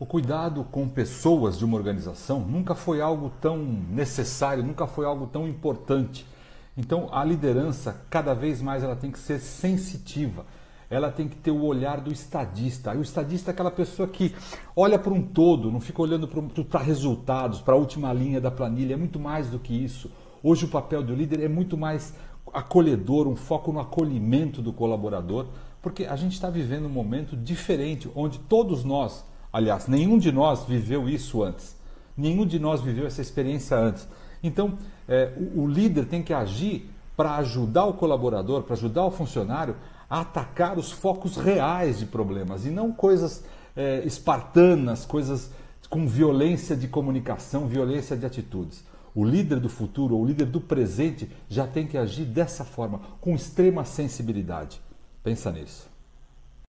O cuidado com pessoas de uma organização nunca foi algo tão necessário, nunca foi algo tão importante. Então, a liderança, cada vez mais, ela tem que ser sensitiva. Ela tem que ter o olhar do estadista. o estadista é aquela pessoa que olha para um todo, não fica olhando para resultados, para a última linha da planilha. É muito mais do que isso. Hoje, o papel do líder é muito mais acolhedor, um foco no acolhimento do colaborador, porque a gente está vivendo um momento diferente, onde todos nós Aliás, nenhum de nós viveu isso antes. Nenhum de nós viveu essa experiência antes. Então, é, o, o líder tem que agir para ajudar o colaborador, para ajudar o funcionário a atacar os focos reais de problemas e não coisas é, espartanas, coisas com violência de comunicação, violência de atitudes. O líder do futuro, o líder do presente, já tem que agir dessa forma, com extrema sensibilidade. Pensa nisso.